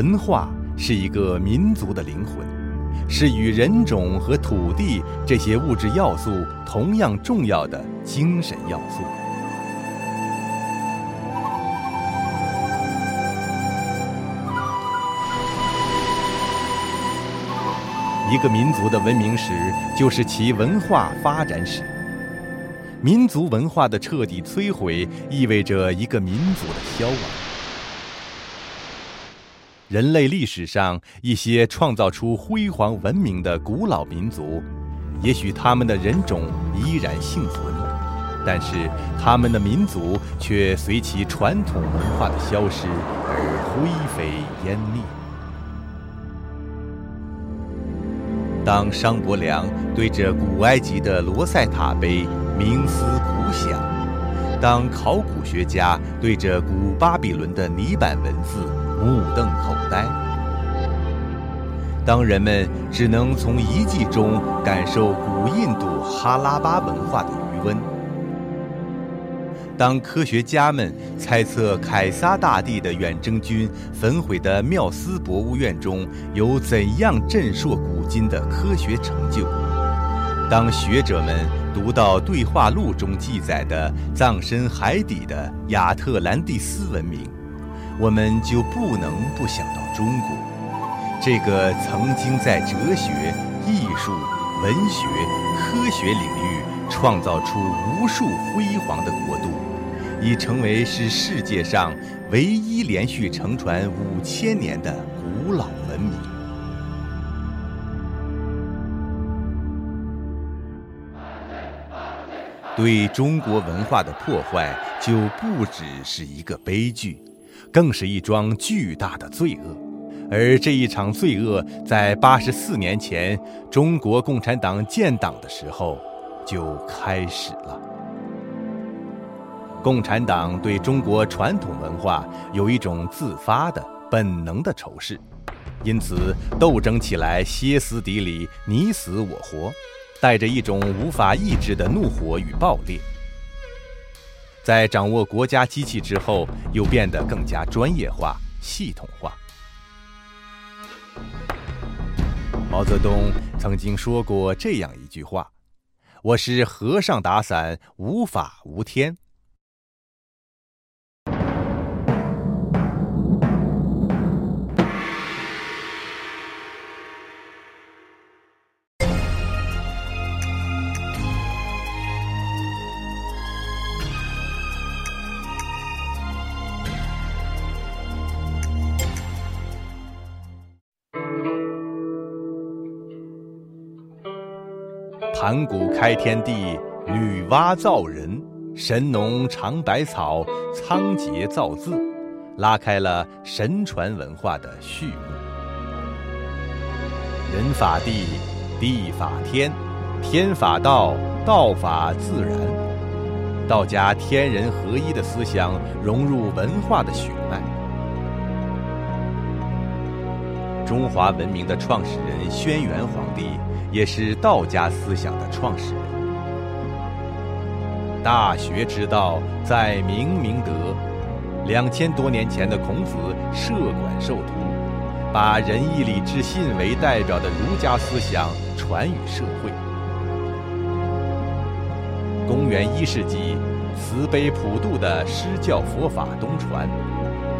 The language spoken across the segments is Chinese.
文化是一个民族的灵魂，是与人种和土地这些物质要素同样重要的精神要素。一个民族的文明史，就是其文化发展史。民族文化的彻底摧毁，意味着一个民族的消亡。人类历史上一些创造出辉煌文明的古老民族，也许他们的人种依然幸存，但是他们的民族却随其传统文化的消失而灰飞烟灭。当商伯良对着古埃及的罗塞塔碑冥思苦想，当考古学家对着古巴比伦的泥板文字目瞪口呆，当人们只能从遗迹中感受古印度哈拉巴文化的余温。当科学家们猜测凯撒大帝的远征军焚毁的缪斯博物院中有怎样震烁古今的科学成就，当学者们读到对话录中记载的葬身海底的亚特兰蒂斯文明，我们就不能不想到中国，这个曾经在哲学、艺术、文学、科学领域创造出无数辉煌的国度。已成为是世界上唯一连续承传五千年的古老文明。对中国文化的破坏，就不只是一个悲剧，更是一桩巨大的罪恶。而这一场罪恶，在八十四年前中国共产党建党的时候就开始了。共产党对中国传统文化有一种自发的本能的仇视，因此斗争起来歇斯底里、你死我活，带着一种无法抑制的怒火与暴烈。在掌握国家机器之后，又变得更加专业化、系统化。毛泽东曾经说过这样一句话：“我是和尚打伞，无法无天。”盘古开天地，女娲造人，神农尝百草，仓颉造字，拉开了神传文化的序幕。人法地，地法天，天法道，道法自然。道家天人合一的思想融入文化的血脉。中华文明的创始人轩辕皇帝。也是道家思想的创始人。大学之道，在明明德。两千多年前的孔子设馆授徒，把仁义礼智信为代表的儒家思想传于社会。公元一世纪，慈悲普度的施教佛法东传，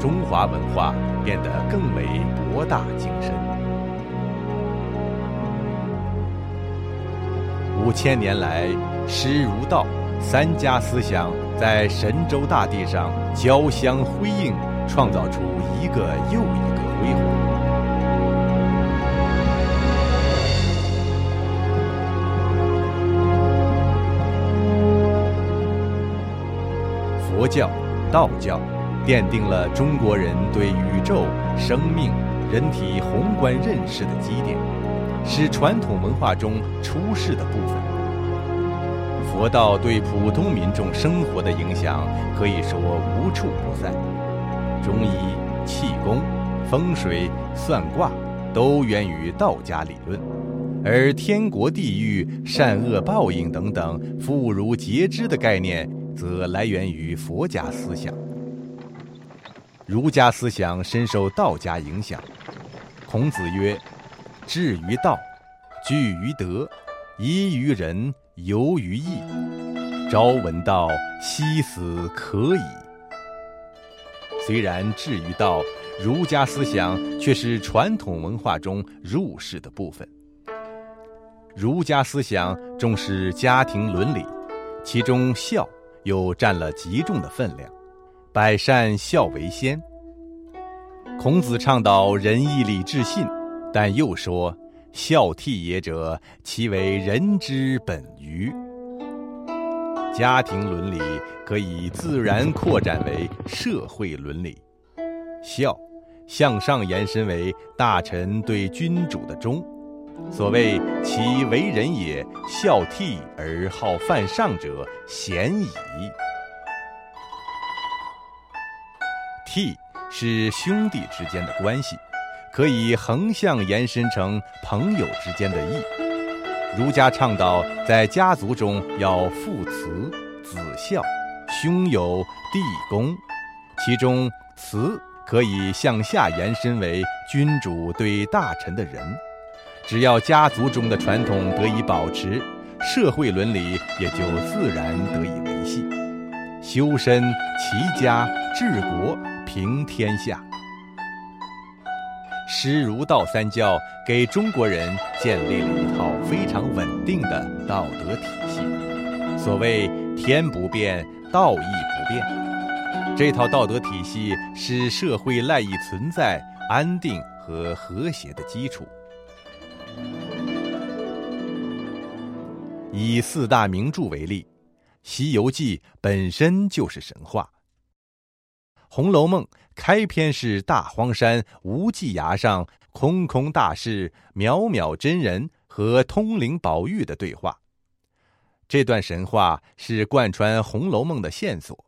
中华文化变得更为博大精深。五千年来，师儒道三家思想在神州大地上交相辉映，创造出一个又一个辉煌。佛教、道教奠定了中国人对宇宙、生命、人体宏观认识的基点。是传统文化中出世的部分。佛道对普通民众生活的影响可以说无处不在。中医、气功、风水、算卦都源于道家理论，而天国地狱、善恶报应等等妇孺皆知的概念，则来源于佛家思想。儒家思想深受道家影响。孔子曰：“志于道，据于德，依于仁，游于义。朝闻道，夕死可矣。”虽然志于道，儒家思想却是传统文化中入世的部分。儒家思想重视家庭伦理，其中孝又占了极重的分量。百善孝为先。孔子倡导仁义礼智信，但又说：“孝悌也者，其为人之本于。”家庭伦理可以自然扩展为社会伦理，孝向上延伸为大臣对君主的忠。所谓其为人也，孝悌而好犯上者，贤矣。悌是兄弟之间的关系，可以横向延伸成朋友之间的义。儒家倡导在家族中要父慈子孝，兄友弟恭，其中慈可以向下延伸为君主对大臣的仁。只要家族中的传统得以保持，社会伦理也就自然得以维系。修身、齐家、治国、平天下，师儒道三教给中国人建立了一套非常稳定的道德体系。所谓“天不变，道义不变”，这套道德体系是社会赖以存在、安定和和谐的基础。以四大名著为例，《西游记》本身就是神话，《红楼梦》开篇是大荒山无际崖上空空大士渺渺真人和通灵宝玉的对话，这段神话是贯穿《红楼梦》的线索。《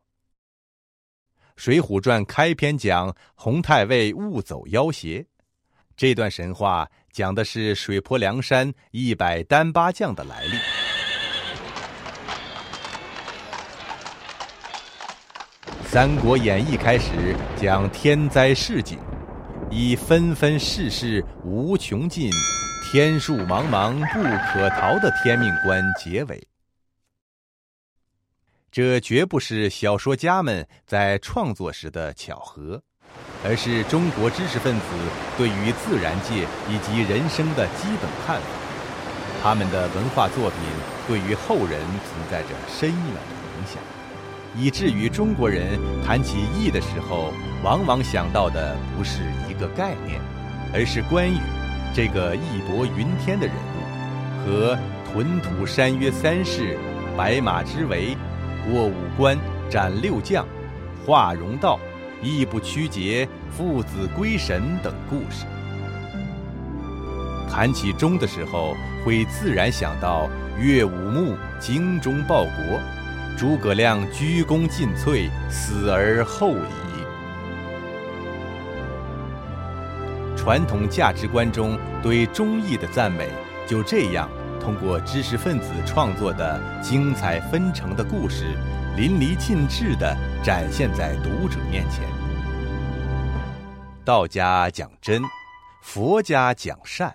水浒传》开篇讲洪太尉误走妖邪，这段神话讲的是水泊梁山一百单八将的来历。《三国演义》开始讲天灾世景，以“纷纷世事无穷尽，天数茫茫不可逃”的天命观结尾。这绝不是小说家们在创作时的巧合，而是中国知识分子对于自然界以及人生的基本看法。他们的文化作品对于后人存在着深远的。以至于中国人谈起义的时候，往往想到的不是一个概念，而是关羽这个义薄云天的人物，和屯土山约三世、白马之围、过五关斩六将、华容道、义不屈节、父子归神等故事。谈起忠的时候，会自然想到岳武穆精忠报国。诸葛亮鞠躬尽瘁，死而后已。传统价值观中对忠义的赞美，就这样通过知识分子创作的精彩纷呈的故事，淋漓尽致地展现在读者面前。道家讲真，佛家讲善，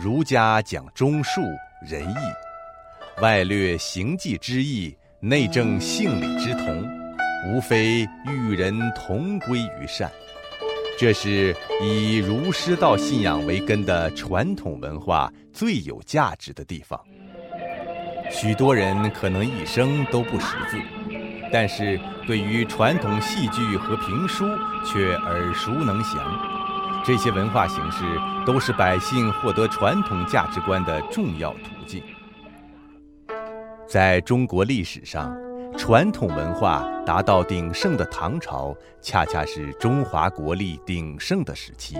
儒家讲忠恕仁义，外略行迹之意。内政性理之同，无非与人同归于善。这是以儒释道信仰为根的传统文化最有价值的地方。许多人可能一生都不识字，但是对于传统戏剧和评书却耳熟能详。这些文化形式都是百姓获得传统价值观的重要途径。在中国历史上，传统文化达到鼎盛的唐朝，恰恰是中华国力鼎盛的时期，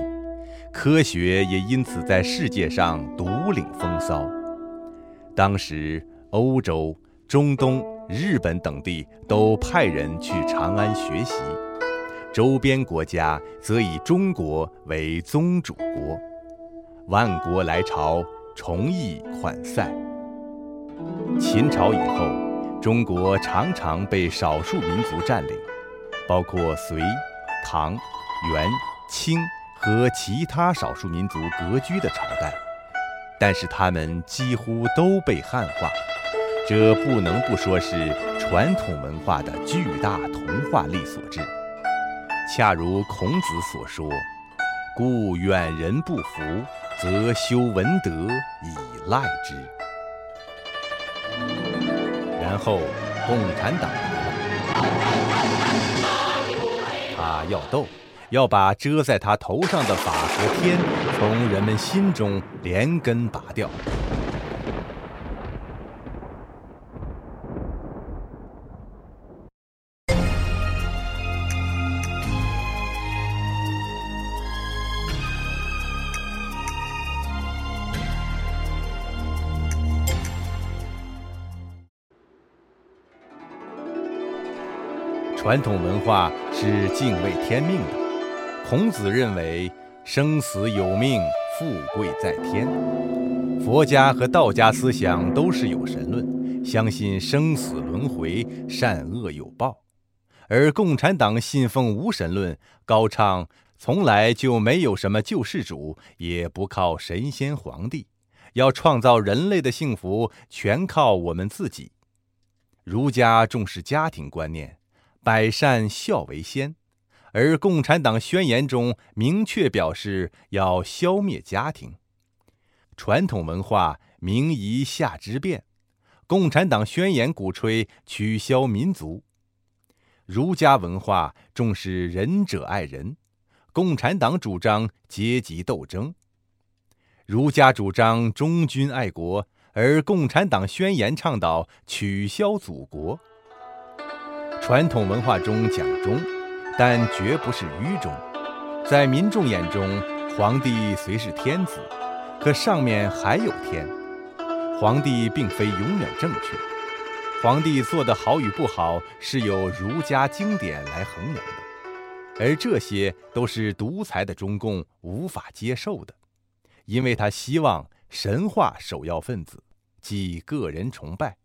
科学也因此在世界上独领风骚。当时，欧洲、中东、日本等地都派人去长安学习，周边国家则以中国为宗主国，万国来朝，崇义款塞。秦朝以后，中国常常被少数民族占领，包括隋、唐、元、清和其他少数民族割据的朝代，但是他们几乎都被汉化，这不能不说是传统文化的巨大同化力所致。恰如孔子所说：“故远人不服，则修文德以赖之。”后，共产党来了，他要斗，要把遮在他头上的法和天从人们心中连根拔掉。传统文化是敬畏天命的。孔子认为生死有命，富贵在天。佛家和道家思想都是有神论，相信生死轮回，善恶有报。而共产党信奉无神论，高唱从来就没有什么救世主，也不靠神仙皇帝，要创造人类的幸福，全靠我们自己。儒家重视家庭观念。百善孝为先，而《共产党宣言》中明确表示要消灭家庭。传统文化明夷夏之变，《共产党宣言》鼓吹取消民族。儒家文化重视仁者爱人，《共产党主张阶级斗争。儒家主张忠君爱国，而《共产党宣言》倡导取消祖国。传统文化中讲忠，但绝不是愚忠。在民众眼中，皇帝虽是天子，可上面还有天。皇帝并非永远正确，皇帝做的好与不好是由儒家经典来衡量的，而这些都是独裁的中共无法接受的，因为他希望神话首要分子，即个人崇拜。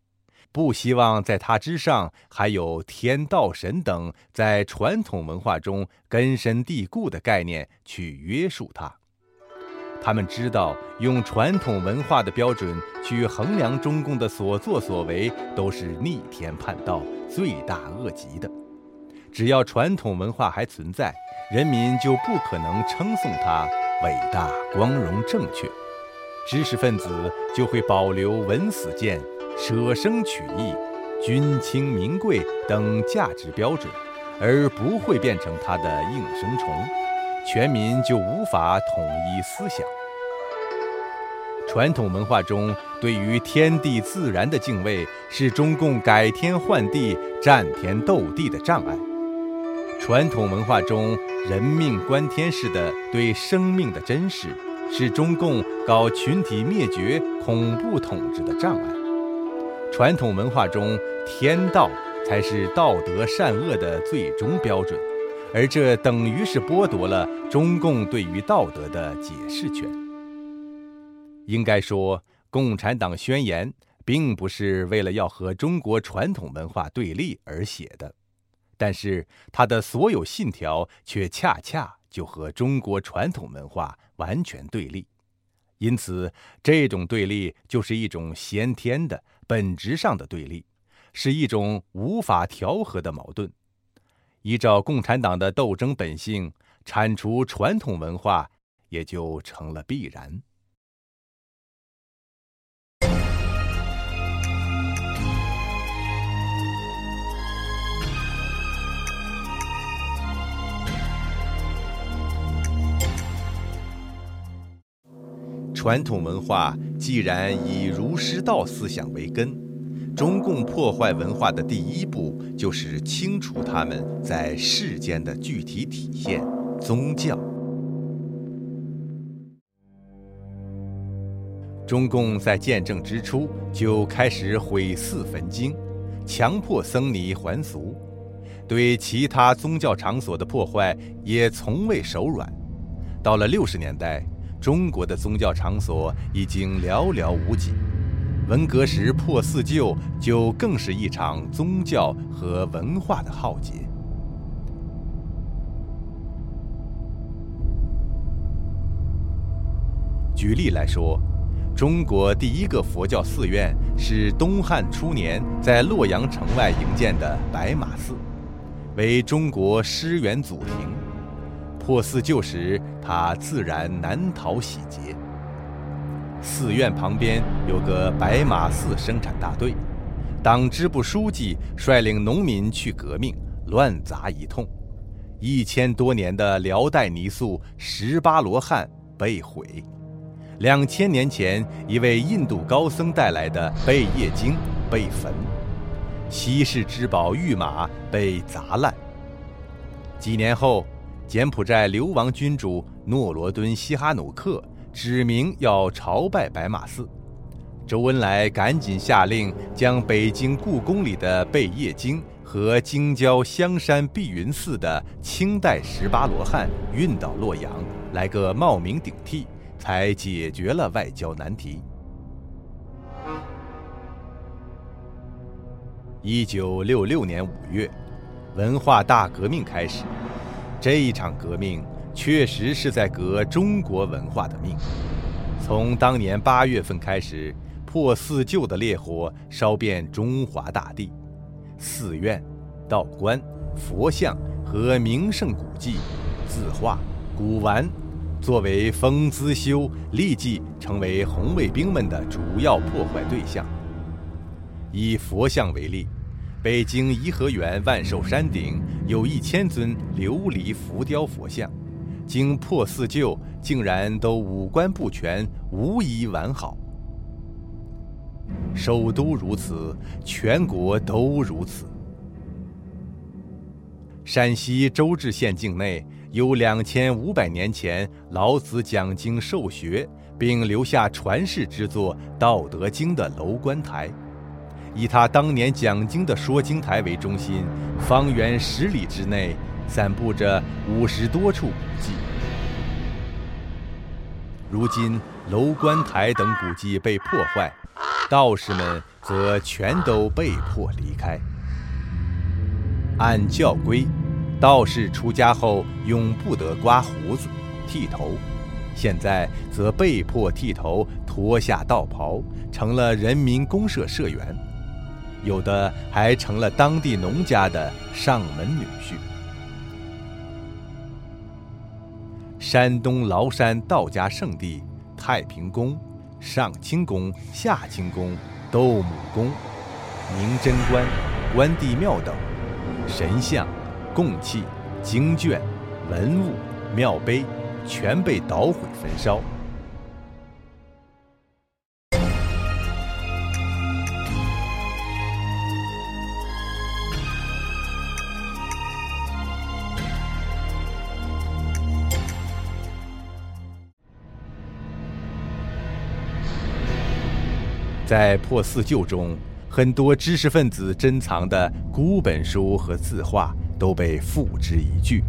不希望在他之上还有天道神等在传统文化中根深蒂固的概念去约束他。他们知道，用传统文化的标准去衡量中共的所作所为，都是逆天叛道、罪大恶极的。只要传统文化还存在，人民就不可能称颂它伟大、光荣、正确。知识分子就会保留文死谏。舍生取义、君轻民贵等价值标准，而不会变成他的应声虫，全民就无法统一思想。传统文化中对于天地自然的敬畏，是中共改天换地、战天斗地的障碍。传统文化中人命关天式的对生命的珍视，是中共搞群体灭绝、恐怖统治的障碍。传统文化中，天道才是道德善恶的最终标准，而这等于是剥夺了中共对于道德的解释权。应该说，《共产党宣言》并不是为了要和中国传统文化对立而写的，但是它的所有信条却恰恰就和中国传统文化完全对立，因此这种对立就是一种先天的。本质上的对立，是一种无法调和的矛盾。依照共产党的斗争本性，铲除传统文化也就成了必然。传统文化既然以儒释道思想为根，中共破坏文化的第一步就是清除他们在世间的具体体现——宗教。中共在建政之初就开始毁寺焚经，强迫僧尼还俗，对其他宗教场所的破坏也从未手软。到了六十年代。中国的宗教场所已经寥寥无几，文革时破四旧就更是一场宗教和文化的浩劫。举例来说，中国第一个佛教寺院是东汉初年在洛阳城外营建的白马寺，为中国师源祖庭。破寺旧时，他自然难逃洗劫。寺院旁边有个白马寺生产大队，党支部书记率领农民去革命，乱砸一通，一千多年的辽代泥塑十八罗汉被毁。两千年前，一位印度高僧带来的《贝叶经》被焚，稀世之宝玉马被砸烂。几年后，柬埔寨流亡君主诺罗敦西哈努克。指明要朝拜白马寺，周恩来赶紧下令将北京故宫里的《贝叶经》和京郊香山碧云寺的清代十八罗汉运到洛阳，来个冒名顶替，才解决了外交难题。一九六六年五月，文化大革命开始，这一场革命。确实是在革中国文化的命。从当年八月份开始，破四旧的烈火烧遍中华大地，寺院、道观、佛像和名胜古迹、字画、古玩，作为封资修，立即成为红卫兵们的主要破坏对象。以佛像为例，北京颐和园万寿山顶有一千尊琉璃浮雕佛像。经破四旧，竟然都五官不全，无一完好。首都如此，全国都如此。陕西周至县境内有两千五百年前老子讲经授学，并留下传世之作《道德经》的楼观台，以他当年讲经的说经台为中心，方圆十里之内。散布着五十多处古迹，如今楼观台等古迹被破坏，道士们则全都被迫离开。按教规，道士出家后永不得刮胡子、剃头，现在则被迫剃头、脱下道袍，成了人民公社社员，有的还成了当地农家的上门女婿。山东崂山道家圣地太平宫、上清宫、下清宫、斗母宫、明真观、关帝庙等，神像、供器、经卷、文物、庙碑，全被捣毁焚烧。在破四旧中，很多知识分子珍藏的古本书和字画都被付之一炬。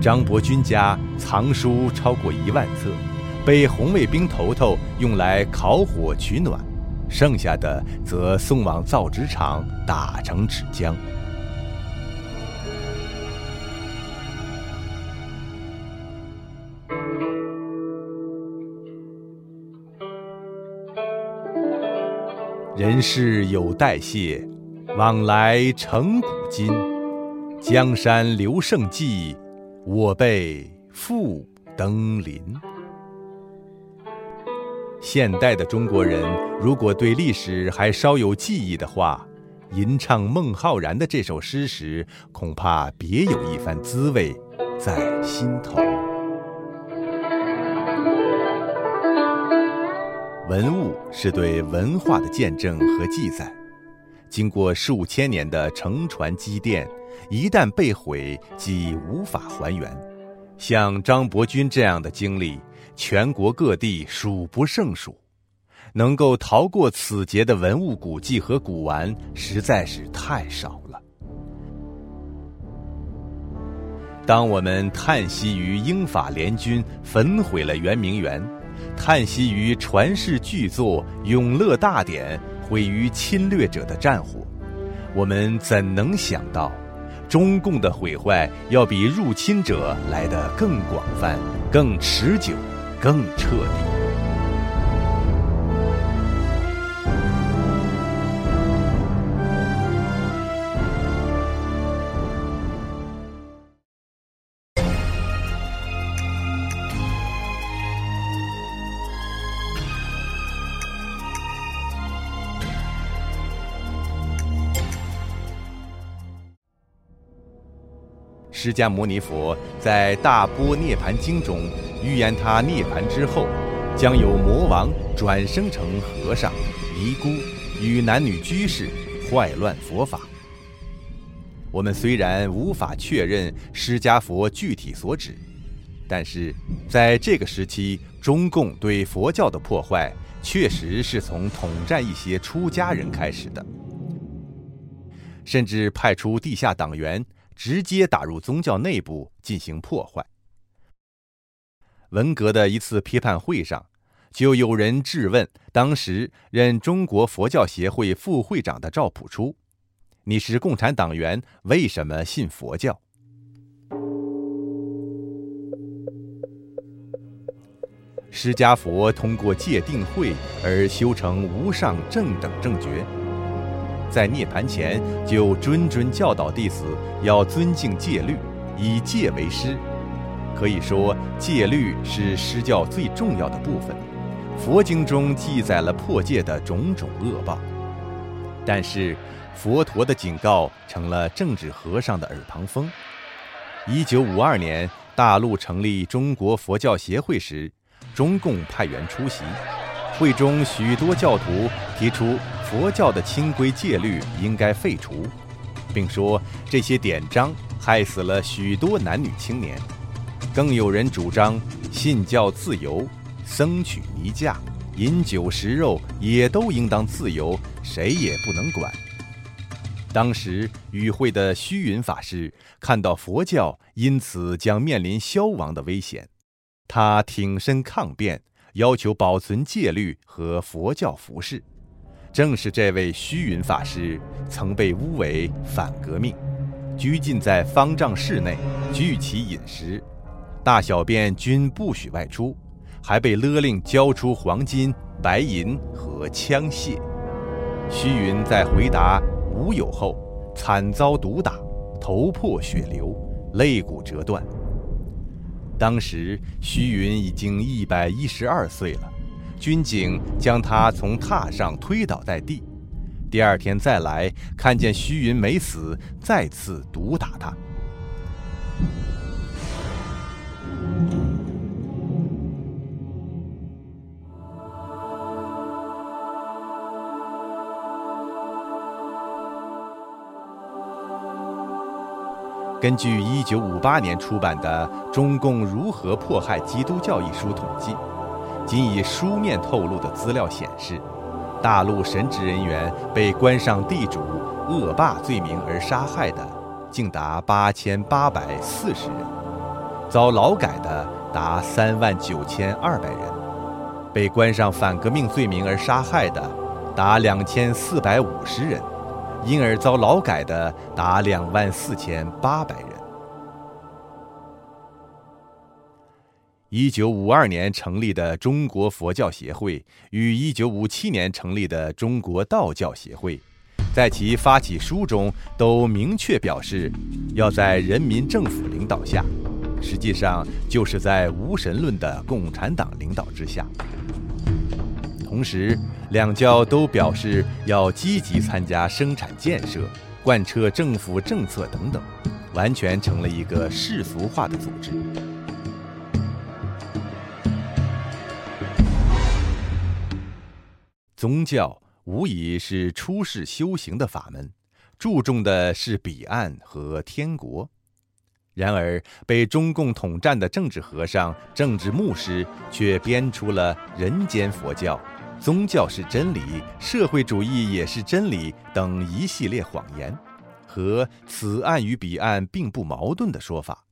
张伯钧家藏书超过一万册，被红卫兵头头用来烤火取暖，剩下的则送往造纸厂打成纸浆。人世有代谢，往来成古今。江山留胜迹，我辈复登临。现代的中国人，如果对历史还稍有记忆的话，吟唱孟浩然的这首诗时，恐怕别有一番滋味在心头。文物是对文化的见证和记载，经过数千年的承传积淀，一旦被毁，即无法还原。像张伯钧这样的经历，全国各地数不胜数。能够逃过此劫的文物古迹和古玩，实在是太少了。当我们叹息于英法联军焚毁了圆明园。叹息于传世巨作《永乐大典》毁于侵略者的战火，我们怎能想到，中共的毁坏要比入侵者来得更广泛、更持久、更彻底。释迦牟尼佛在《大波涅盘经》中预言，他涅盘之后，将有魔王转生成和尚、尼姑与男女居士，坏乱佛法。我们虽然无法确认释迦佛具体所指，但是在这个时期，中共对佛教的破坏确实是从统战一些出家人开始的，甚至派出地下党员。直接打入宗教内部进行破坏。文革的一次批判会上，就有人质问当时任中国佛教协会副会长的赵朴初：“你是共产党员，为什么信佛教？”释迦佛通过戒定慧而修成无上正等正觉。在涅盘前就谆谆教导弟子要尊敬戒律，以戒为师。可以说，戒律是施教最重要的部分。佛经中记载了破戒的种种恶报，但是佛陀的警告成了政治和尚的耳旁风。一九五二年，大陆成立中国佛教协会时，中共派员出席，会中许多教徒提出。佛教的清规戒律应该废除，并说这些典章害死了许多男女青年。更有人主张信教自由，僧娶尼嫁、饮酒食肉也都应当自由，谁也不能管。当时与会的虚云法师看到佛教因此将面临消亡的危险，他挺身抗辩，要求保存戒律和佛教服饰。正是这位虚云法师，曾被诬为反革命，拘禁在方丈室内，拒其饮食，大小便均不许外出，还被勒令交出黄金、白银和枪械。虚云在回答“无有”后，惨遭毒打，头破血流，肋骨折断。当时虚云已经一百一十二岁了。军警将他从榻上推倒在地，第二天再来看见徐云没死，再次毒打他。根据一九五八年出版的《中共如何迫害基督教》一书统计。仅以书面透露的资料显示，大陆神职人员被关上地主、恶霸罪名而杀害的，竟达八千八百四十人；遭劳改的达三万九千二百人；被关上反革命罪名而杀害的，达两千四百五十人；因而遭劳改的达两万四千八百人。一九五二年成立的中国佛教协会与一九五七年成立的中国道教协会，在其发起书中都明确表示，要在人民政府领导下，实际上就是在无神论的共产党领导之下。同时，两教都表示要积极参加生产建设、贯彻政府政策等等，完全成了一个世俗化的组织。宗教无疑是出世修行的法门，注重的是彼岸和天国。然而，被中共统战的政治和尚、政治牧师却编出了“人间佛教”“宗教是真理，社会主义也是真理”等一系列谎言，和“此岸与彼岸并不矛盾”的说法，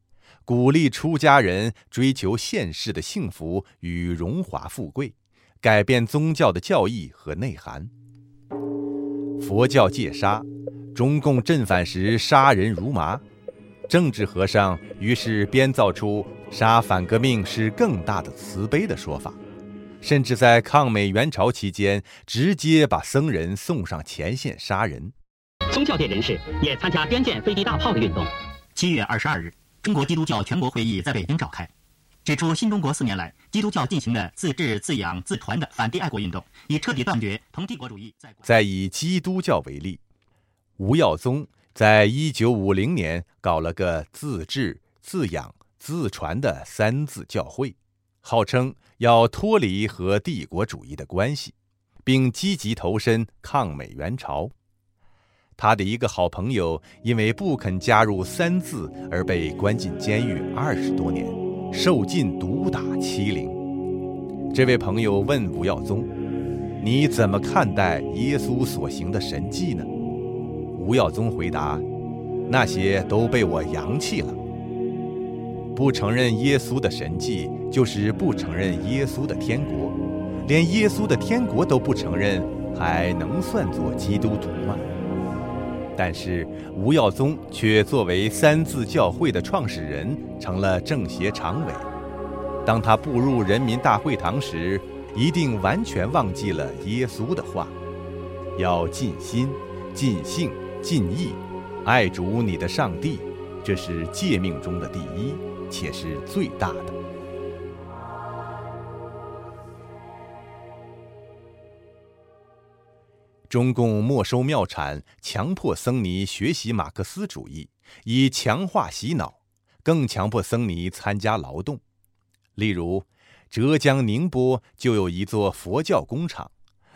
鼓励出家人追求现世的幸福与荣华富贵。改变宗教的教义和内涵。佛教戒杀，中共镇反时杀人如麻，政治和尚于是编造出杀反革命是更大的慈悲的说法，甚至在抗美援朝期间，直接把僧人送上前线杀人。宗教界人士也参加捐建飞机大炮的运动。七月二十二日，中国基督教全国会议在北京召开，指出新中国四年来，基督教进行的自治、自养、自传的反帝爱国运动，已彻底断绝同帝国主义在。再以基督教为例。吴耀宗在一九五零年搞了个自治、自养、自传的三自教会，号称要脱离和帝国主义的关系，并积极投身抗美援朝。他的一个好朋友因为不肯加入三自而被关进监狱二十多年，受尽毒打欺凌。这位朋友问吴耀宗：“你怎么看待耶稣所行的神迹呢？”吴耀宗回答：“那些都被我扬弃了。不承认耶稣的神迹，就是不承认耶稣的天国。连耶稣的天国都不承认，还能算作基督徒吗？”但是吴耀宗却作为三自教会的创始人，成了政协常委。当他步入人民大会堂时，一定完全忘记了耶稣的话：“要尽心、尽性。”尽意爱主你的上帝，这是诫命中的第一，且是最大的。中共没收庙产，强迫僧尼学习马克思主义，以强化洗脑，更强迫僧尼参加劳动。例如，浙江宁波就有一座佛教工厂。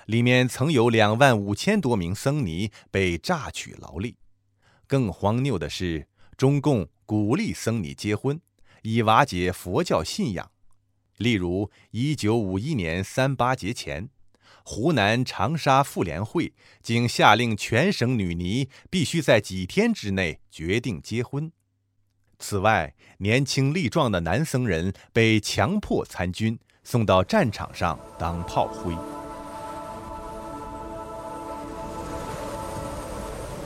里面曾有两万五千多名僧尼被榨取劳力，更荒谬的是，中共鼓励僧尼结婚，以瓦解佛教信仰。例如，一九五一年三八节前，湖南长沙妇联会竟下令全省女尼必须在几天之内决定结婚。此外，年轻力壮的男僧人被强迫参军，送到战场上当炮灰。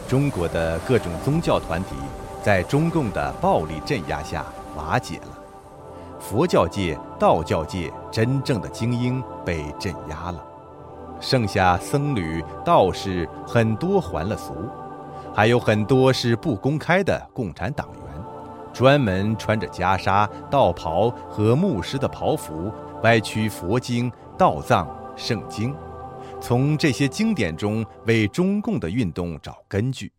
中国的各种宗教团体在中共的暴力镇压下瓦解了，佛教界、道教界真正的精英被镇压了，剩下僧侣、道士很多还了俗，还有很多是不公开的共产党员，专门穿着袈裟、道袍和牧师的袍服，歪曲佛经、道藏、圣经。从这些经典中为中共的运动找根据，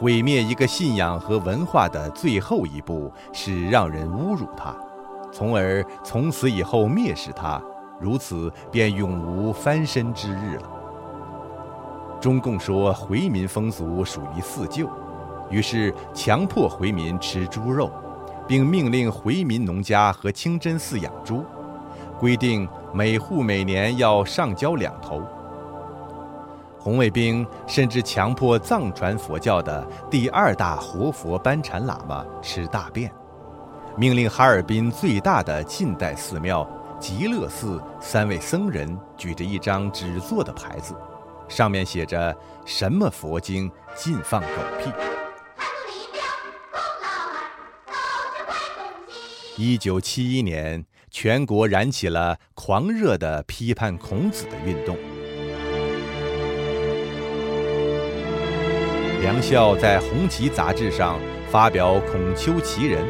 毁灭一个信仰和文化的最后一步是让人侮辱它，从而从此以后蔑视它。如此，便永无翻身之日了。中共说回民风俗属于四旧，于是强迫回民吃猪肉，并命令回民农家和清真寺养猪，规定每户每年要上交两头。红卫兵甚至强迫藏传佛教的第二大活佛班禅喇嘛吃大便，命令哈尔滨最大的近代寺庙。极乐寺三位僧人举着一张纸做的牌子，上面写着“什么佛经禁放狗屁”。一九七一年，全国燃起了狂热的批判孔子的运动。梁孝在《红旗》杂志上发表《孔丘奇人》。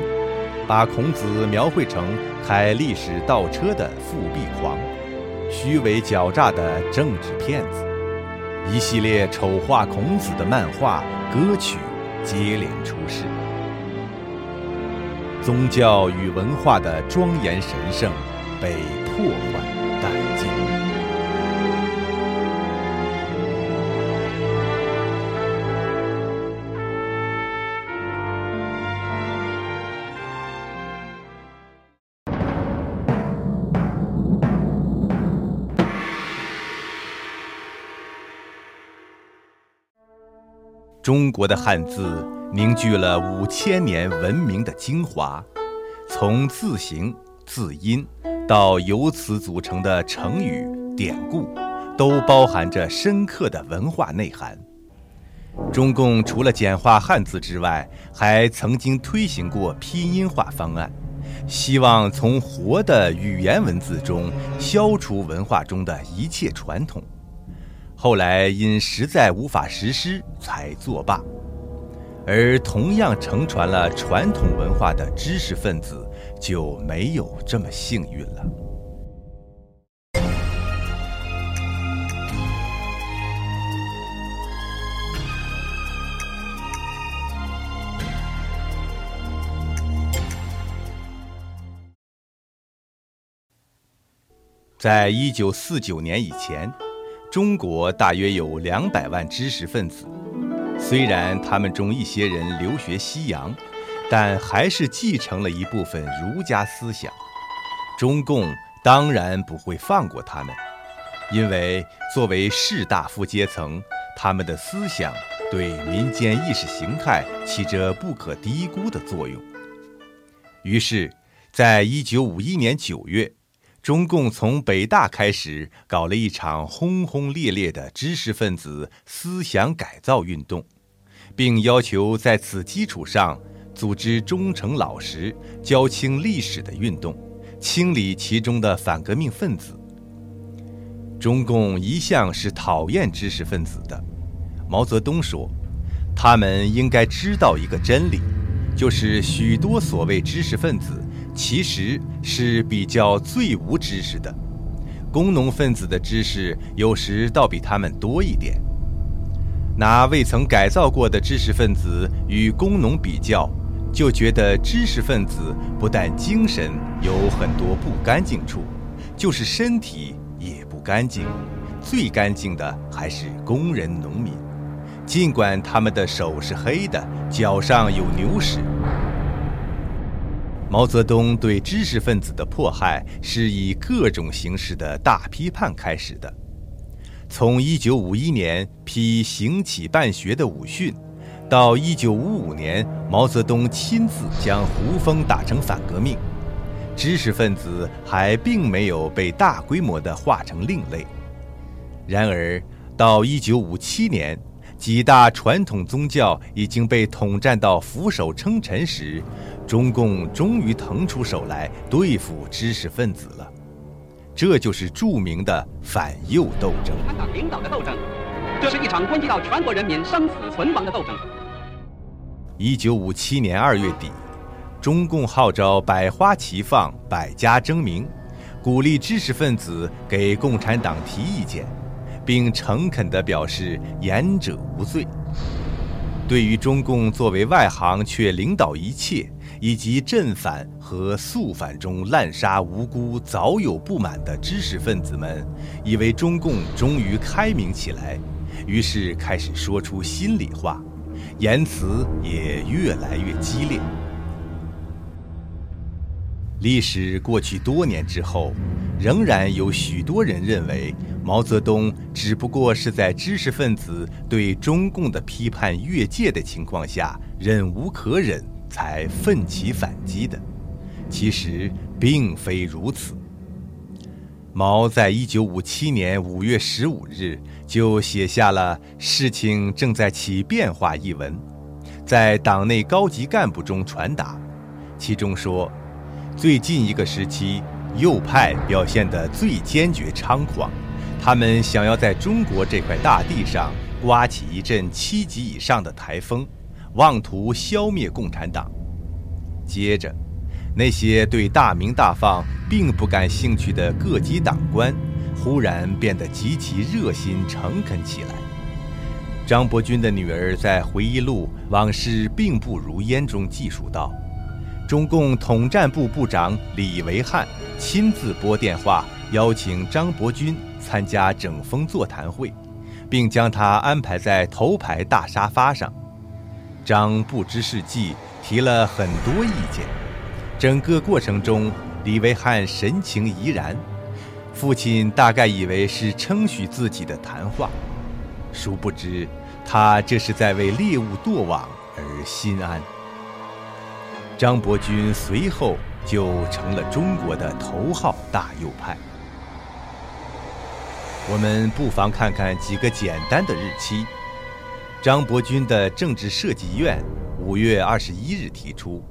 把孔子描绘成开历史倒车的复辟狂、虚伪狡诈的政治骗子，一系列丑化孔子的漫画、歌曲接连出世，宗教与文化的庄严神圣被破坏中国的汉字凝聚了五千年文明的精华，从字形、字音到由此组成的成语、典故，都包含着深刻的文化内涵。中共除了简化汉字之外，还曾经推行过拼音化方案，希望从活的语言文字中消除文化中的一切传统。后来因实在无法实施，才作罢。而同样承传了传统文化的知识分子，就没有这么幸运了。在一九四九年以前，中国大约有两百万知识分子。虽然他们中一些人留学西洋，但还是继承了一部分儒家思想。中共当然不会放过他们，因为作为士大夫阶层，他们的思想对民间意识形态起着不可低估的作用。于是，在一九五一年九月。中共从北大开始搞了一场轰轰烈烈的知识分子思想改造运动，并要求在此基础上组织忠诚老实、交清历史的运动，清理其中的反革命分子。中共一向是讨厌知识分子的，毛泽东说：“他们应该知道一个真理，就是许多所谓知识分子。”其实是比较最无知识的，工农分子的知识有时倒比他们多一点。拿未曾改造过的知识分子与工农比较，就觉得知识分子不但精神有很多不干净处，就是身体也不干净。最干净的还是工人农民，尽管他们的手是黑的，脚上有牛屎。毛泽东对知识分子的迫害是以各种形式的大批判开始的，从1951年批行乞办学的武训，到1955年毛泽东亲自将胡风打成反革命，知识分子还并没有被大规模的划成另类。然而到1957年。几大传统宗教已经被统战到俯首称臣时，中共终于腾出手来对付知识分子了。这就是著名的反右斗争。共产党领导的斗争，这是一场关系到全国人民生死存亡的斗争。一九五七年二月底，中共号召百花齐放、百家争鸣，鼓励知识分子给共产党提意见。并诚恳地表示言者无罪。对于中共作为外行却领导一切，以及镇反和肃反中滥杀无辜、早有不满的知识分子们，以为中共终于开明起来，于是开始说出心里话，言辞也越来越激烈。历史过去多年之后，仍然有许多人认为毛泽东只不过是在知识分子对中共的批判越界的情况下，忍无可忍才奋起反击的。其实并非如此。毛在一九五七年五月十五日就写下了《事情正在起变化》一文，在党内高级干部中传达，其中说。最近一个时期，右派表现得最坚决猖狂，他们想要在中国这块大地上刮起一阵七级以上的台风，妄图消灭共产党。接着，那些对大鸣大放并不感兴趣的各级党官，忽然变得极其热心诚恳起来。张伯钧的女儿在回忆录《往事并不如烟》中记述道。中共统战部部长李维汉亲自拨电话邀请张伯钧参加整风座谈会，并将他安排在头排大沙发上。张不知是计，提了很多意见。整个过程中，李维汉神情怡然。父亲大概以为是称许自己的谈话，殊不知他这是在为猎物堕网而心安。张伯钧随后就成了中国的头号大右派。我们不妨看看几个简单的日期：张伯钧的政治设计院五月二十一日提出，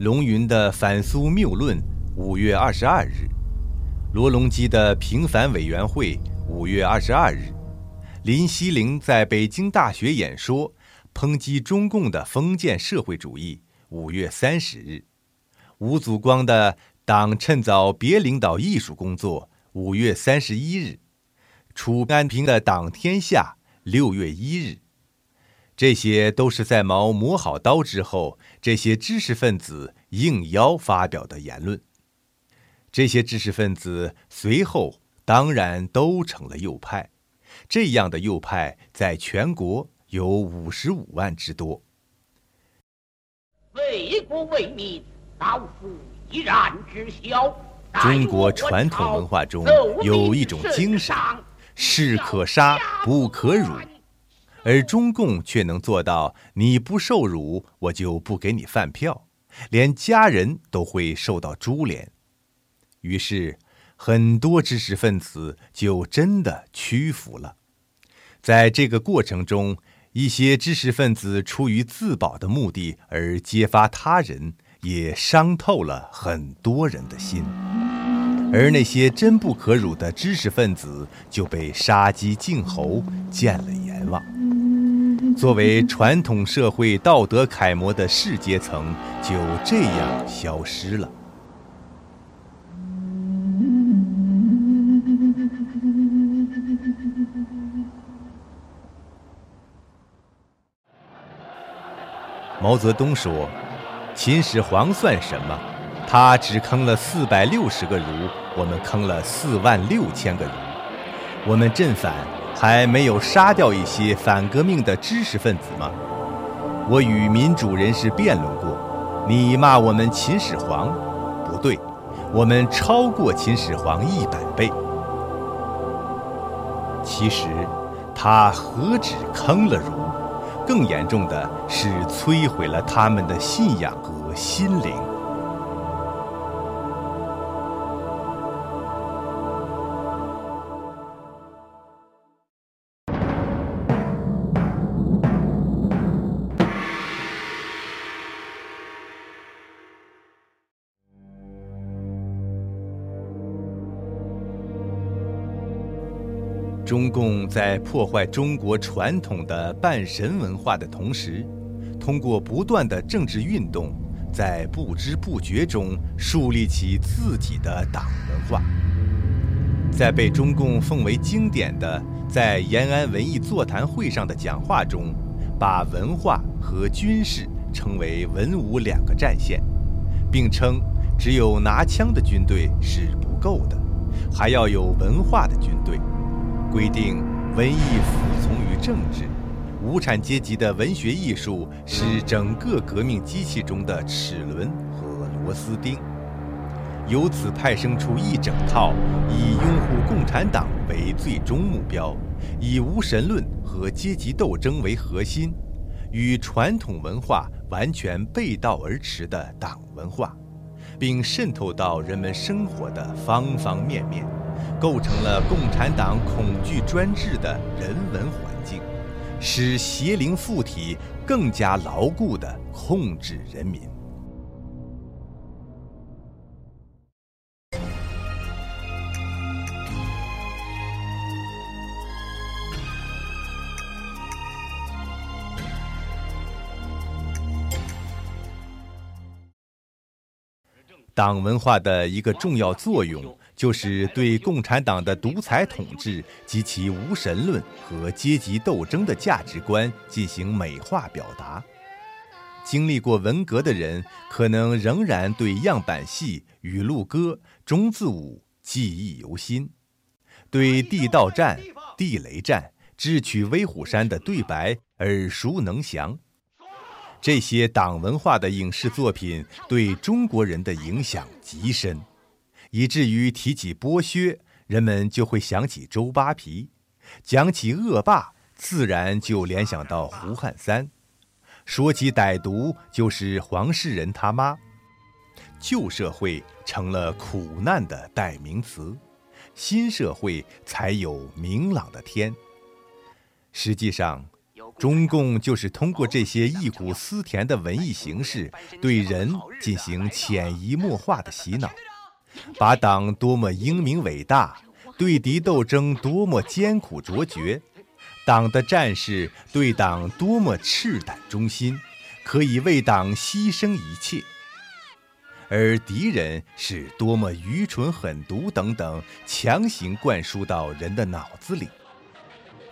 龙云的反苏谬论五月二十二日，罗隆基的平反委员会五月二十二日。林希龄在北京大学演说，抨击中共的封建社会主义。五月三十日，吴祖光的《党趁早别领导艺术工作》。五月三十一日，楚安平的《党天下》。六月一日，这些都是在毛磨好刀之后，这些知识分子应邀发表的言论。这些知识分子随后当然都成了右派。这样的右派在全国有五十五万之多。为国为民，道负一然之孝。中国传统文化中有一种精神：士可杀，不可辱。而中共却能做到，你不受辱，我就不给你饭票，连家人都会受到株连。于是。很多知识分子就真的屈服了，在这个过程中，一些知识分子出于自保的目的而揭发他人，也伤透了很多人的心。而那些真不可辱的知识分子就被杀鸡儆猴，见了阎王。作为传统社会道德楷模的士阶层，就这样消失了。毛泽东说：“秦始皇算什么？他只坑了四百六十个儒，我们坑了四万六千个儒。我们镇反还没有杀掉一些反革命的知识分子吗？我与民主人士辩论过，你骂我们秦始皇，不对，我们超过秦始皇一百倍。其实，他何止坑了儒？”更严重的是，摧毁了他们的信仰和心灵。中共在破坏中国传统的半神文化的同时，通过不断的政治运动，在不知不觉中树立起自己的党文化。在被中共奉为经典的在延安文艺座谈会上的讲话中，把文化和军事称为文武两个战线，并称只有拿枪的军队是不够的，还要有文化的军队。规定文艺服从于政治，无产阶级的文学艺术是整个革命机器中的齿轮和螺丝钉。由此派生出一整套以拥护共产党为最终目标，以无神论和阶级斗争为核心，与传统文化完全背道而驰的党文化，并渗透到人们生活的方方面面。构成了共产党恐惧专制的人文环境，使邪灵附体更加牢固地控制人民。党文化的一个重要作用。就是对共产党的独裁统治及其无神论和阶级斗争的价值观进行美化表达。经历过文革的人，可能仍然对样板戏、雨露歌、中字舞记忆犹新，对地道战、地雷战、智取威虎山的对白耳熟能详。这些党文化的影视作品对中国人的影响极深。以至于提起剥削，人们就会想起周扒皮；讲起恶霸，自然就联想到胡汉三；说起歹毒，就是黄世仁他妈。旧社会成了苦难的代名词，新社会才有明朗的天。实际上，中共就是通过这些忆苦思甜的文艺形式，对人进行潜移默化的洗脑，把党多么英明伟大，对敌斗争多么艰苦卓绝，党的战士对党多么赤胆忠心，可以为党牺牲一切。而敌人是多么愚蠢狠毒等等，强行灌输到人的脑子里，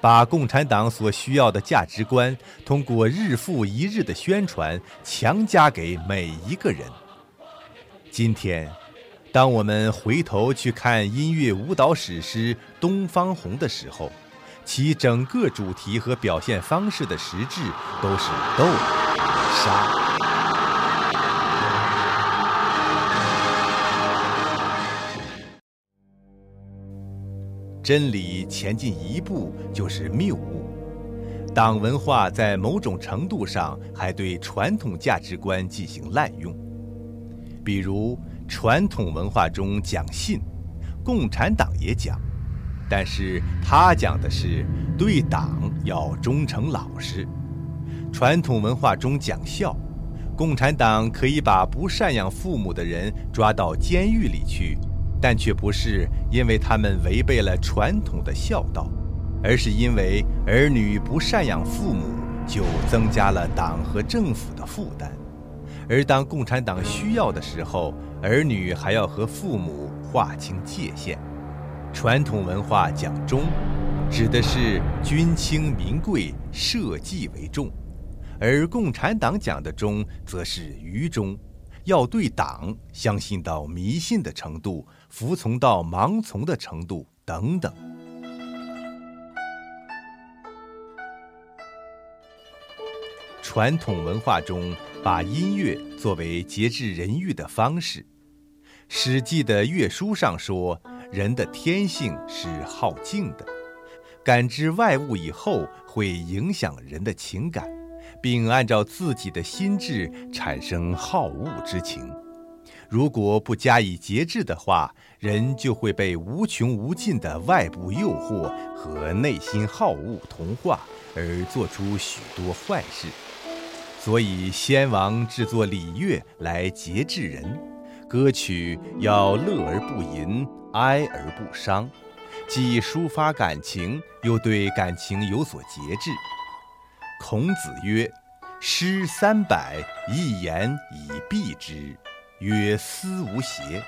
把共产党所需要的价值观，通过日复一日的宣传，强加给每一个人。今天，当我们回头去看音乐舞蹈史诗《东方红》的时候，其整个主题和表现方式的实质都是斗、杀。真理前进一步就是谬误，党文化在某种程度上还对传统价值观进行滥用。比如，传统文化中讲信，共产党也讲，但是他讲的是对党要忠诚老实；传统文化中讲孝，共产党可以把不赡养父母的人抓到监狱里去。但却不是因为他们违背了传统的孝道，而是因为儿女不赡养父母，就增加了党和政府的负担。而当共产党需要的时候，儿女还要和父母划清界限。传统文化讲忠，指的是君轻民贵，社稷为重；而共产党讲的忠，则是愚忠，要对党相信到迷信的程度。服从到盲从的程度等等。传统文化中把音乐作为节制人欲的方式，《史记》的乐书上说，人的天性是好静的，感知外物以后会影响人的情感，并按照自己的心智产生好恶之情。如果不加以节制的话，人就会被无穷无尽的外部诱惑和内心好恶同化，而做出许多坏事。所以，先王制作礼乐来节制人，歌曲要乐而不淫，哀而不伤，既抒发感情，又对感情有所节制。孔子曰：“诗三百，一言以蔽之。”曰思无邪。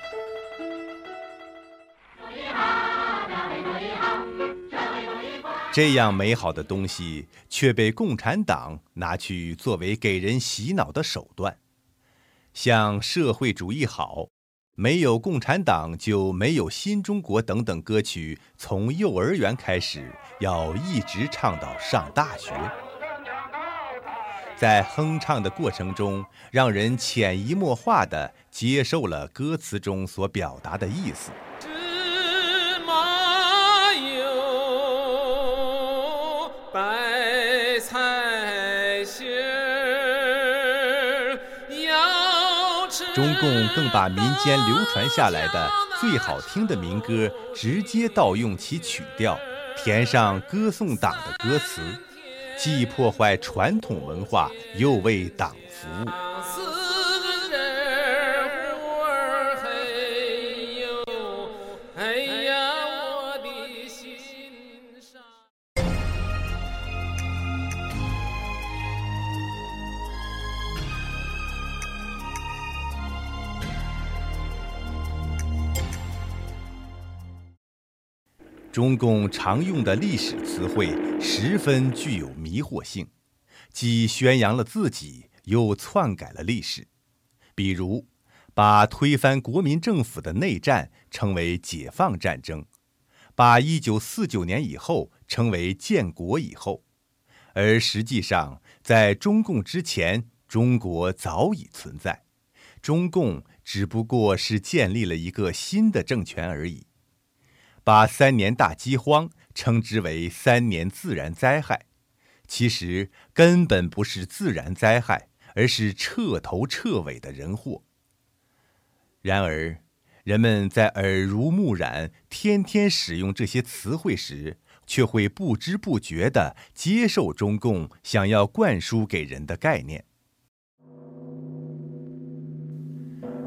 这样美好的东西，却被共产党拿去作为给人洗脑的手段。像社会主义好，没有共产党就没有新中国等等歌曲，从幼儿园开始，要一直唱到上大学。在哼唱的过程中，让人潜移默化地接受了歌词中所表达的意思。白菜心儿，要吃。中共更把民间流传下来的最好听的民歌直接盗用其曲调，填上歌颂党的歌词。既破坏传统文化，又为党服务。中共常用的历史词汇十分具有迷惑性，既宣扬了自己，又篡改了历史。比如，把推翻国民政府的内战称为解放战争，把一九四九年以后称为建国以后，而实际上，在中共之前，中国早已存在，中共只不过是建立了一个新的政权而已。把三年大饥荒称之为三年自然灾害，其实根本不是自然灾害，而是彻头彻尾的人祸。然而，人们在耳濡目染、天天使用这些词汇时，却会不知不觉地接受中共想要灌输给人的概念。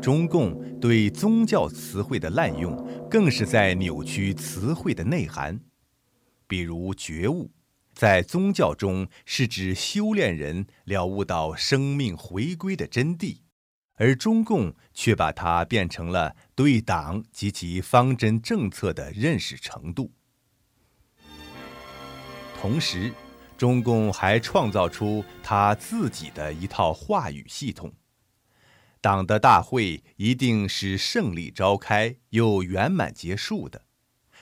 中共对宗教词汇的滥用，更是在扭曲词汇的内涵。比如“觉悟”，在宗教中是指修炼人了悟到生命回归的真谛。而中共却把它变成了对党及其方针政策的认识程度。同时，中共还创造出他自己的一套话语系统：党的大会一定是胜利召开又圆满结束的，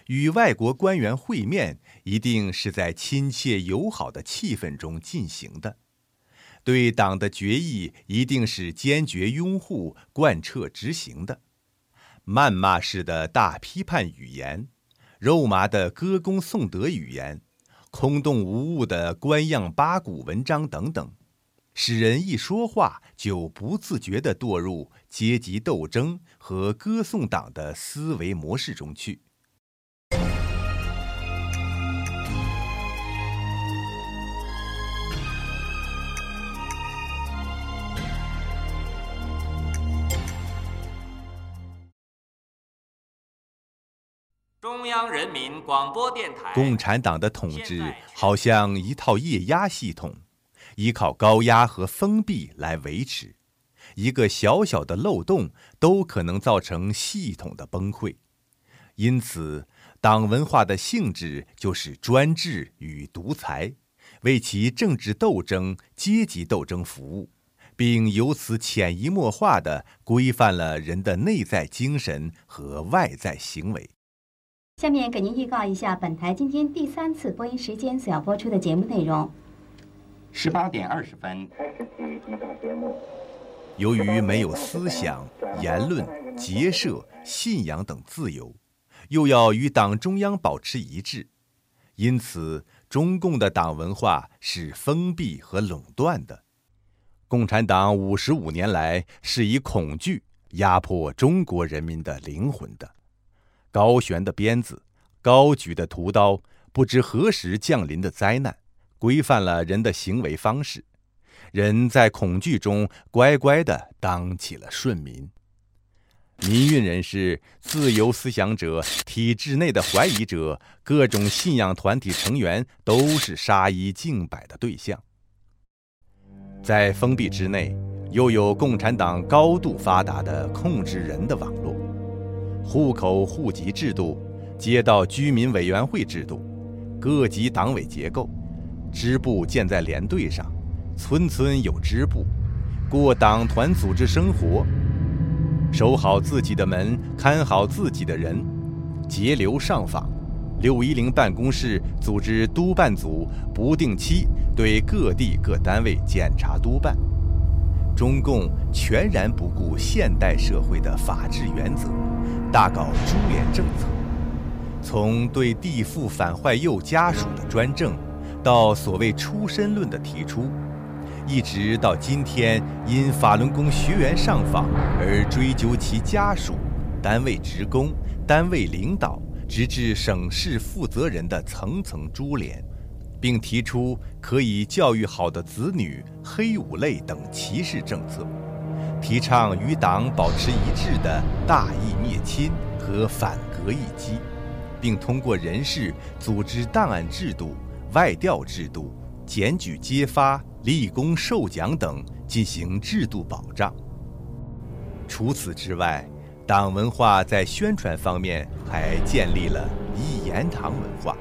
与外国官员会面一定是在亲切友好的气氛中进行的。对党的决议一定是坚决拥护、贯彻执行的。谩骂式的大批判语言，肉麻的歌功颂德语言，空洞无物的官样八股文章等等，使人一说话就不自觉地堕入阶级斗争和歌颂党的思维模式中去。中央人民广播电台。共产党的统治好像一套液压系统，依靠高压和封闭来维持。一个小小的漏洞都可能造成系统的崩溃。因此，党文化的性质就是专制与独裁，为其政治斗争、阶级斗争服务，并由此潜移默化地规范了人的内在精神和外在行为。下面给您预告一下本台今天第三次播音时间所要播出的节目内容。十八点二十分，由于没有思想、言论、结社、信仰等自由，又要与党中央保持一致，因此中共的党文化是封闭和垄断的。共产党五十五年来是以恐惧压迫中国人民的灵魂的。高悬的鞭子，高举的屠刀，不知何时降临的灾难，规范了人的行为方式。人在恐惧中乖乖地当起了顺民。民运人士、自由思想者、体制内的怀疑者、各种信仰团体成员，都是杀一儆百的对象。在封闭之内，又有共产党高度发达的控制人的网络。户口户籍制度、街道居民委员会制度、各级党委结构、支部建在连队上，村村有支部，过党团组织生活，守好自己的门，看好自己的人，节流上访。六一零办公室组织督办组，不定期对各地各单位检查督办。中共全然不顾现代社会的法治原则。大搞株连政策，从对地富反坏右家属的专政，到所谓出身论的提出，一直到今天因法轮功学员上访而追究其家属、单位职工、单位领导，直至省市负责人的层层株连，并提出可以教育好的子女黑五类等歧视政策。提倡与党保持一致的大义灭亲和反革一击，并通过人事、组织档案制度、外调制度、检举揭发、立功受奖等进行制度保障。除此之外，党文化在宣传方面还建立了一言堂文化，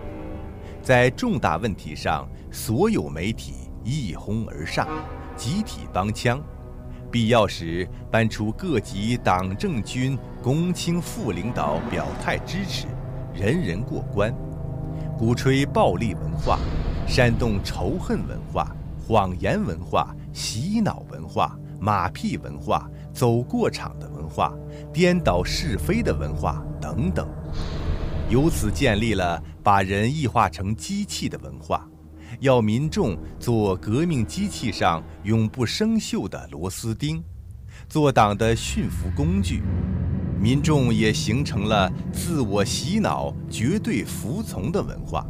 在重大问题上，所有媒体一哄而上，集体帮腔。必要时搬出各级党政军公卿副领导表态支持，人人过关；鼓吹暴力文化，煽动仇恨文化、谎言文化、洗脑文化、马屁文化、走过场的文化、颠倒是非的文化等等，由此建立了把人异化成机器的文化，要民众做革命机器上永不生锈的螺丝钉，做党的驯服工具。民众也形成了自我洗脑、绝对服从的文化。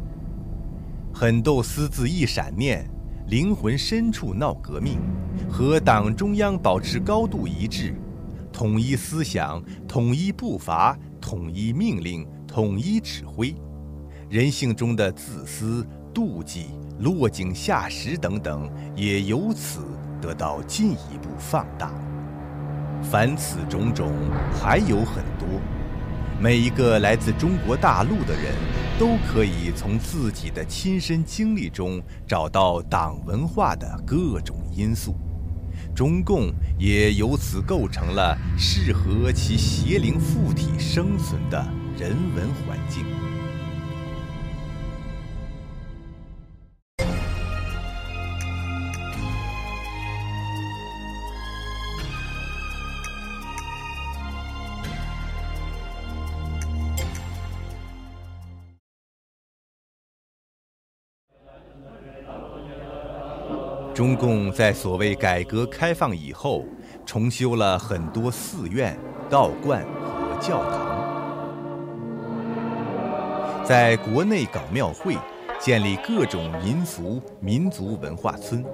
狠斗私自一闪念，灵魂深处闹革命，和党中央保持高度一致，统一思想、统一步伐、统一命令、统一指挥。人性中的自私、妒忌、落井下石等等，也由此得到进一步放大。凡此种种，还有很多。每一个来自中国大陆的人，都可以从自己的亲身经历中找到党文化的各种因素，中共也由此构成了适合其邪灵附体生存的人文环境。中共在所谓改革开放以后，重修了很多寺院、道观和教堂，在国内搞庙会，建立各种民俗民族文化村，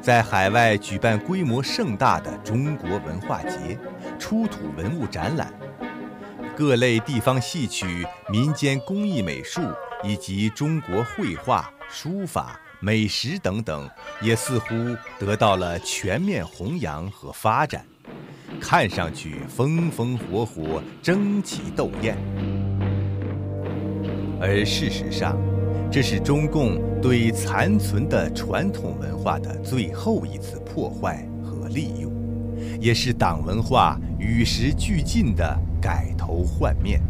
在海外举办规模盛大的中国文化节、出土文物展览，各类地方戏曲、民间工艺美术以及中国绘画、书法。美食等等，也似乎得到了全面弘扬和发展，看上去风风火火、争奇斗艳。而事实上，这是中共对残存的传统文化的最后一次破坏和利用，也是党文化与时俱进的改头换面。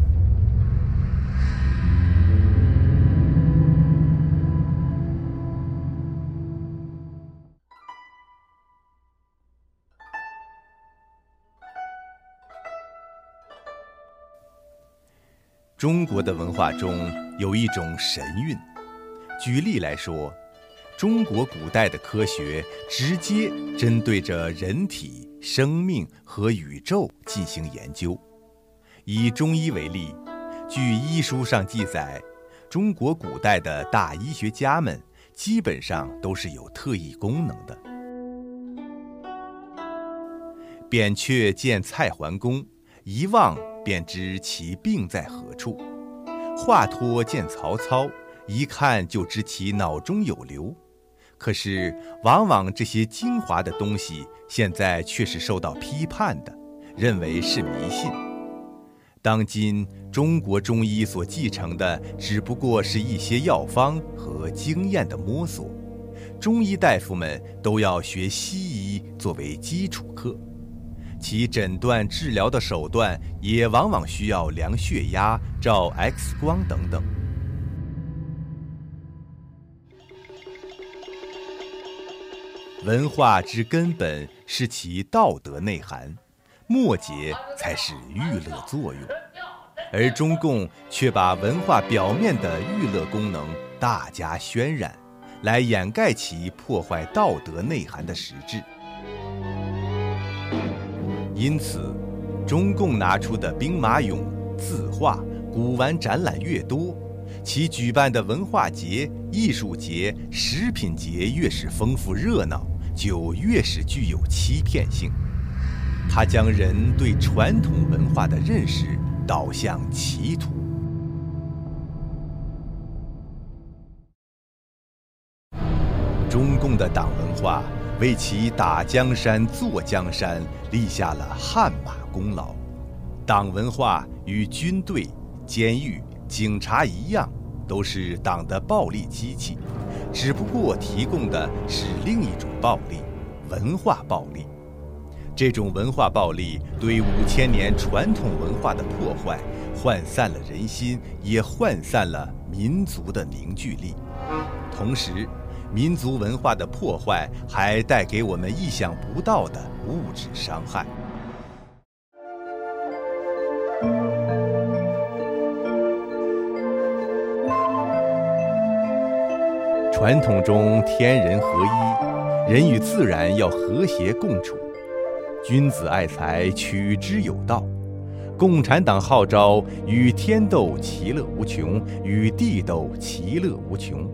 中国的文化中有一种神韵。举例来说，中国古代的科学直接针对着人体、生命和宇宙进行研究。以中医为例，据医书上记载，中国古代的大医学家们基本上都是有特异功能的。扁鹊见蔡桓公，一望。便知其病在何处。华佗见曹操，一看就知其脑中有瘤。可是，往往这些精华的东西，现在却是受到批判的，认为是迷信。当今中国中医所继承的，只不过是一些药方和经验的摸索。中医大夫们都要学西医作为基础课。其诊断治疗的手段也往往需要量血压、照 X 光等等。文化之根本是其道德内涵，末节才是娱乐作用，而中共却把文化表面的娱乐功能大加渲染，来掩盖其破坏道德内涵的实质。因此，中共拿出的兵马俑、字画、古玩展览越多，其举办的文化节、艺术节、食品节越是丰富热闹，就越是具有欺骗性。它将人对传统文化的认识导向歧途。中共的党文化。为其打江山、坐江山立下了汗马功劳。党文化与军队、监狱、警察一样，都是党的暴力机器，只不过提供的是另一种暴力——文化暴力。这种文化暴力对五千年传统文化的破坏，涣散了人心，也涣散了民族的凝聚力。同时，民族文化的破坏，还带给我们意想不到的物质伤害。传统中天人合一，人与自然要和谐共处。君子爱财，取之有道。共产党号召与天斗，其乐无穷；与地斗，其乐无穷。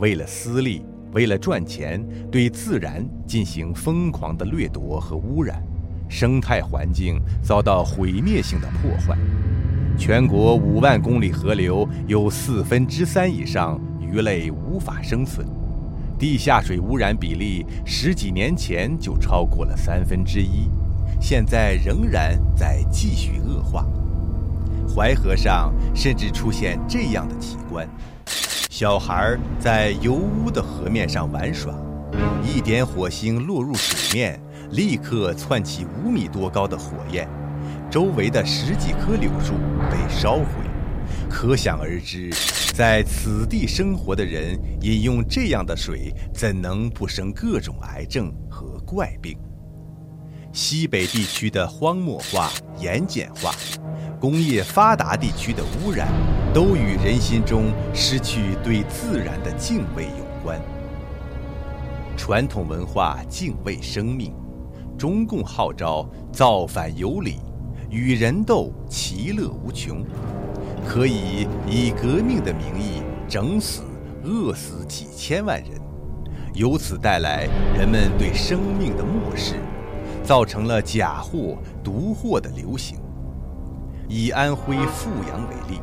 为了私利，为了赚钱，对自然进行疯狂的掠夺和污染，生态环境遭到毁灭性的破坏。全国五万公里河流有四分之三以上鱼类无法生存，地下水污染比例十几年前就超过了三分之一。现在仍然在继续恶化。淮河上甚至出现这样的奇观：小孩在油污的河面上玩耍，一点火星落入水面，立刻窜起五米多高的火焰，周围的十几棵柳树被烧毁。可想而知，在此地生活的人饮用这样的水，怎能不生各种癌症和怪病？西北地区的荒漠化、盐碱化，工业发达地区的污染，都与人心中失去对自然的敬畏有关。传统文化敬畏生命，中共号召造反有理，与人斗其乐无穷，可以以革命的名义整死、饿死几千万人，由此带来人们对生命的漠视。造成了假货、毒货的流行。以安徽阜阳为例，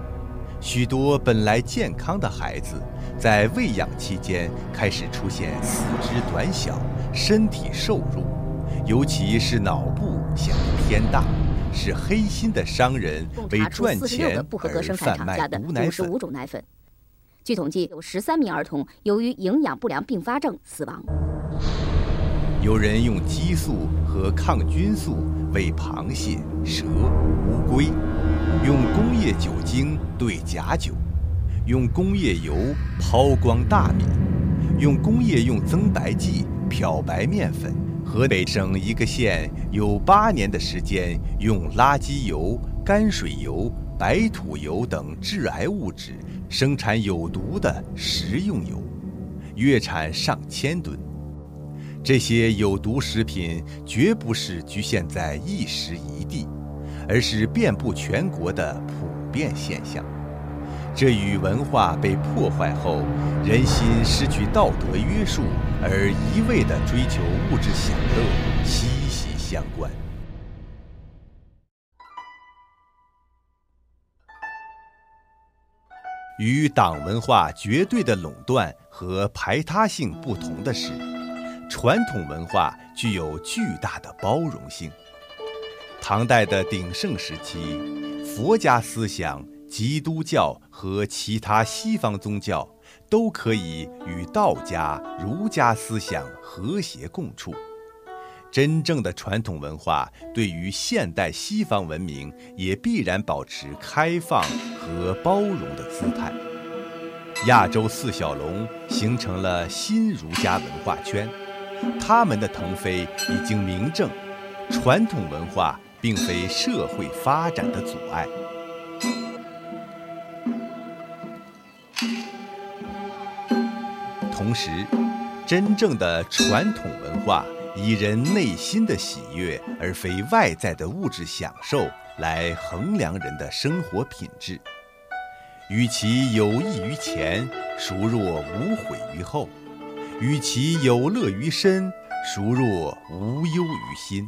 许多本来健康的孩子，在喂养期间开始出现四肢短小、身体瘦弱，尤其是脑部显得偏大，是黑心的商人为赚钱而贩卖毒奶粉。据统计，有十三名儿童由于营养不良并发症死亡。有人用激素和抗菌素喂螃蟹、蛇、乌龟，用工业酒精兑假酒，用工业油抛光大米，用工业用增白剂漂白面粉。河北省一个县有八年的时间用垃圾油、泔水油、白土油等致癌物质生产有毒的食用油，月产上千吨。这些有毒食品绝不是局限在一时一地，而是遍布全国的普遍现象。这与文化被破坏后，人心失去道德约束而一味地追求物质享乐息息相关。与党文化绝对的垄断和排他性不同的是。传统文化具有巨大的包容性。唐代的鼎盛时期，佛家思想、基督教和其他西方宗教都可以与道家、儒家思想和谐共处。真正的传统文化对于现代西方文明也必然保持开放和包容的姿态。亚洲四小龙形成了新儒家文化圈。他们的腾飞已经明证，传统文化并非社会发展的阻碍。同时，真正的传统文化以人内心的喜悦，而非外在的物质享受来衡量人的生活品质。与其有益于前，孰若无悔于后？与其有乐于身，孰若无忧于心？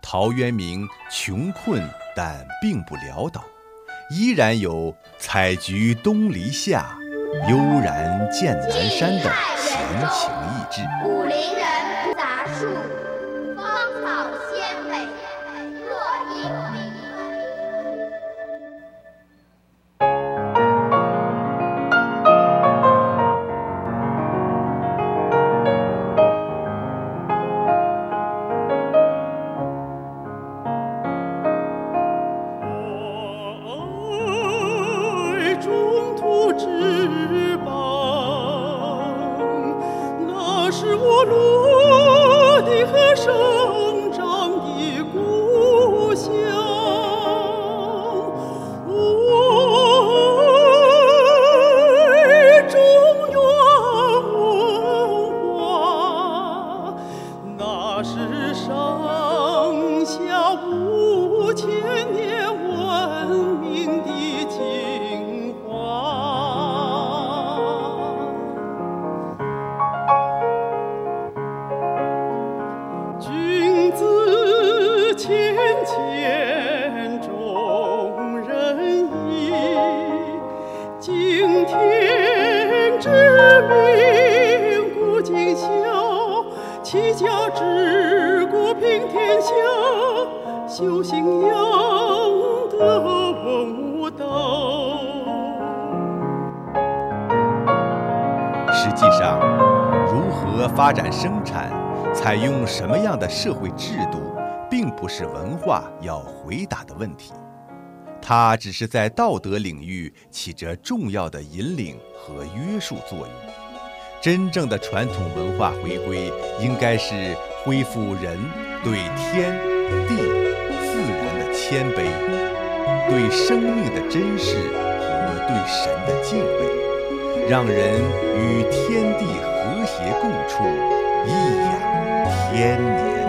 陶渊明穷困但并不潦倒，依然有“采菊东篱下，悠然见南山”的闲情逸致。武陵人采用什么样的社会制度，并不是文化要回答的问题。它只是在道德领域起着重要的引领和约束作用。真正的传统文化回归，应该是恢复人对天地自然的谦卑，对生命的珍视和对神的敬畏，让人与天地和谐共处，颐养千年。